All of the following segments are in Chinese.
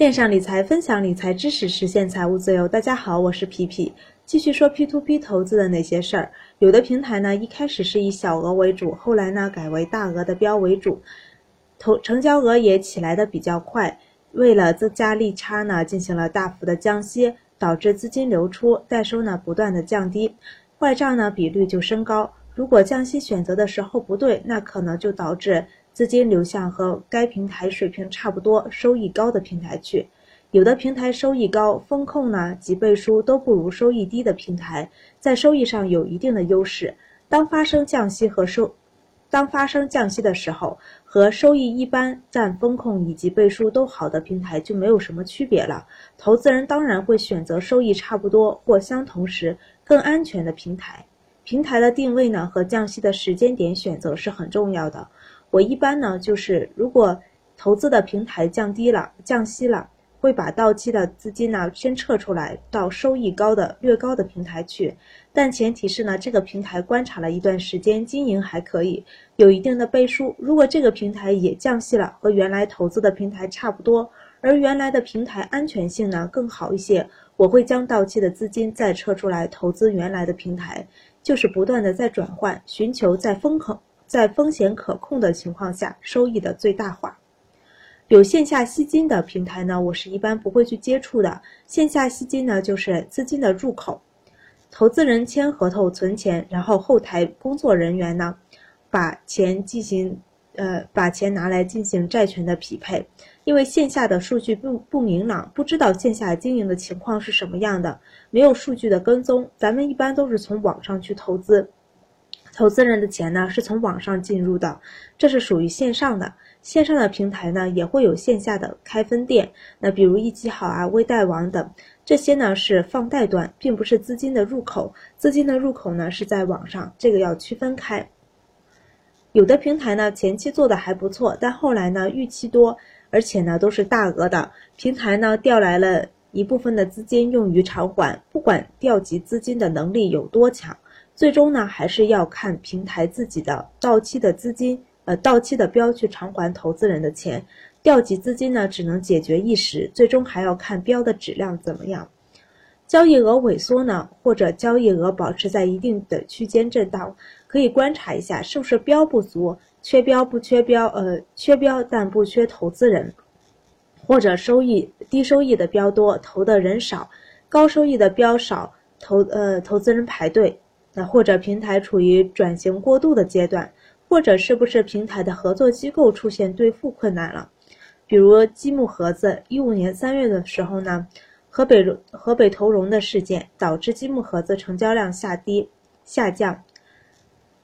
线上理财，分享理财知识，实现财务自由。大家好，我是皮皮，继续说 P to P 投资的那些事儿。有的平台呢，一开始是以小额为主，后来呢改为大额的标为主，投成交额也起来的比较快。为了增加利差呢，进行了大幅的降息，导致资金流出，代收呢不断的降低，坏账呢比率就升高。如果降息选择的时候不对，那可能就导致。资金流向和该平台水平差不多、收益高的平台去，有的平台收益高，风控呢及背书都不如收益低的平台，在收益上有一定的优势。当发生降息和收，当发生降息的时候，和收益一般、占风控以及背书都好的平台就没有什么区别了。投资人当然会选择收益差不多或相同时更安全的平台。平台的定位呢和降息的时间点选择是很重要的。我一般呢，就是如果投资的平台降低了、降息了，会把到期的资金呢先撤出来，到收益高的、略高的平台去。但前提是呢，这个平台观察了一段时间，经营还可以，有一定的背书。如果这个平台也降息了，和原来投资的平台差不多，而原来的平台安全性呢更好一些，我会将到期的资金再撤出来，投资原来的平台，就是不断的在转换，寻求在风口。在风险可控的情况下，收益的最大化。有线下吸金的平台呢，我是一般不会去接触的。线下吸金呢，就是资金的入口，投资人签合同存钱，然后后台工作人员呢，把钱进行呃把钱拿来进行债权的匹配。因为线下的数据不不明朗，不知道线下经营的情况是什么样的，没有数据的跟踪，咱们一般都是从网上去投资。投资人的钱呢是从网上进入的，这是属于线上的。线上的平台呢也会有线下的开分店，那比如一机好啊、微贷网等，这些呢是放贷端，并不是资金的入口。资金的入口呢是在网上，这个要区分开。有的平台呢前期做的还不错，但后来呢逾期多，而且呢都是大额的，平台呢调来了一部分的资金用于偿还，不管调集资金的能力有多强。最终呢，还是要看平台自己的到期的资金，呃，到期的标去偿还投资人的钱。调集资金呢，只能解决一时，最终还要看标的质量怎么样。交易额萎缩呢，或者交易额保持在一定的区间震荡，可以观察一下是不是标不足，缺标不缺标，呃，缺标但不缺投资人，或者收益低收益的标多，投的人少，高收益的标少，投呃投资人排队。那或者平台处于转型过渡的阶段，或者是不是平台的合作机构出现兑付困难了？比如积木盒子，一五年三月的时候呢，河北河北投融的事件导致积木盒子成交量下跌下降，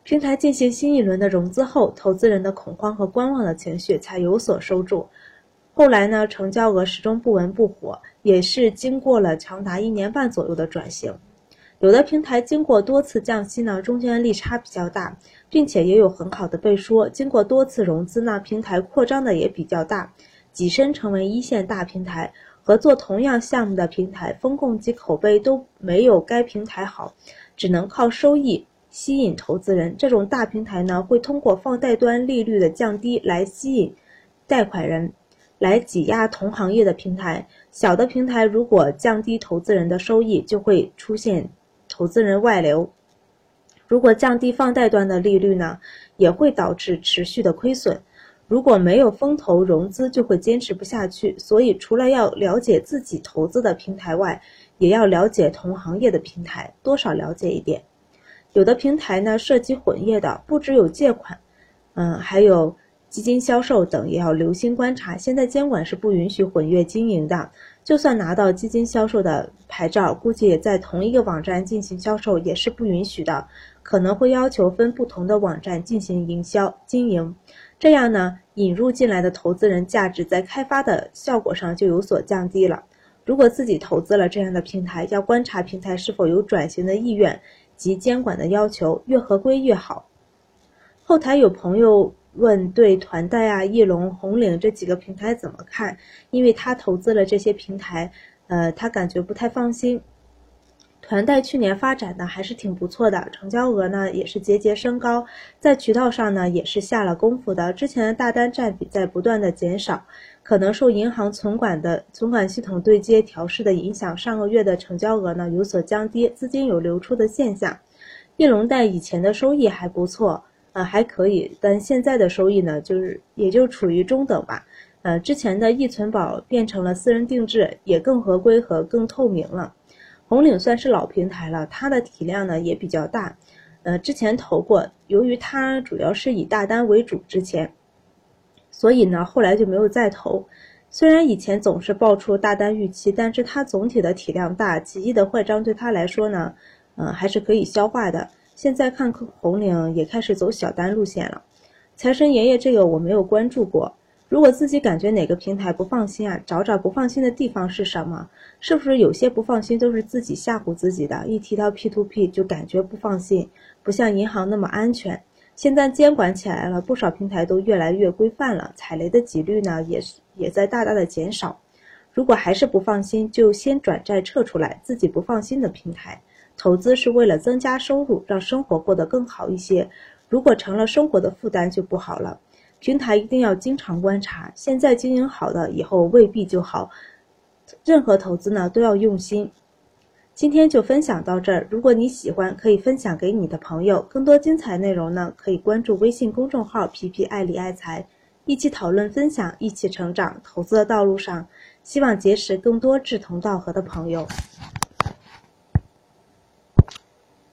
平台进行新一轮的融资后，投资人的恐慌和观望的情绪才有所收住。后来呢，成交额始终不温不火，也是经过了长达一年半左右的转型。有的平台经过多次降息呢，中间利差比较大，并且也有很好的背书。经过多次融资呢，平台扩张的也比较大，跻身成为一线大平台。合作同样项目的平台，风控及口碑都没有该平台好，只能靠收益吸引投资人。这种大平台呢，会通过放贷端利率的降低来吸引贷款人，来挤压同行业的平台。小的平台如果降低投资人的收益，就会出现。投资人外流，如果降低放贷端的利率呢，也会导致持续的亏损。如果没有风投融资，就会坚持不下去。所以，除了要了解自己投资的平台外，也要了解同行业的平台，多少了解一点。有的平台呢涉及混业的，不只有借款，嗯，还有。基金销售等也要留心观察。现在监管是不允许混月经营的，就算拿到基金销售的牌照，估计也在同一个网站进行销售也是不允许的，可能会要求分不同的网站进行营销经营。这样呢，引入进来的投资人价值在开发的效果上就有所降低了。如果自己投资了这样的平台，要观察平台是否有转型的意愿及监管的要求，越合规越好。后台有朋友。问对团贷啊、翼龙、红岭这几个平台怎么看？因为他投资了这些平台，呃，他感觉不太放心。团贷去年发展的还是挺不错的，成交额呢也是节节升高，在渠道上呢也是下了功夫的。之前的大单占比在不断的减少，可能受银行存管的存管系统对接调试的影响，上个月的成交额呢有所降低，资金有流出的现象。翼龙贷以前的收益还不错，呃还可以，但现在的收益呢就是也就处于中等吧。呃，之前的易存宝变成了私人定制，也更合规和更透明了。红岭算是老平台了，它的体量呢也比较大，呃之前投过，由于它主要是以大单为主，之前。所以呢，后来就没有再投。虽然以前总是爆出大单预期，但是它总体的体量大，几亿的坏账对他来说呢，嗯，还是可以消化的。现在看红岭也开始走小单路线了。财神爷爷这个我没有关注过。如果自己感觉哪个平台不放心啊，找找不放心的地方是什么？是不是有些不放心都是自己吓唬自己的？一提到 P to P 就感觉不放心，不像银行那么安全。现在监管起来了，不少平台都越来越规范了，踩雷的几率呢也也在大大的减少。如果还是不放心，就先转债撤出来自己不放心的平台。投资是为了增加收入，让生活过得更好一些。如果成了生活的负担就不好了。平台一定要经常观察，现在经营好的，以后未必就好。任何投资呢都要用心。今天就分享到这儿。如果你喜欢，可以分享给你的朋友。更多精彩内容呢，可以关注微信公众号“皮皮爱理爱财”，一起讨论分享，一起成长。投资的道路上，希望结识更多志同道合的朋友。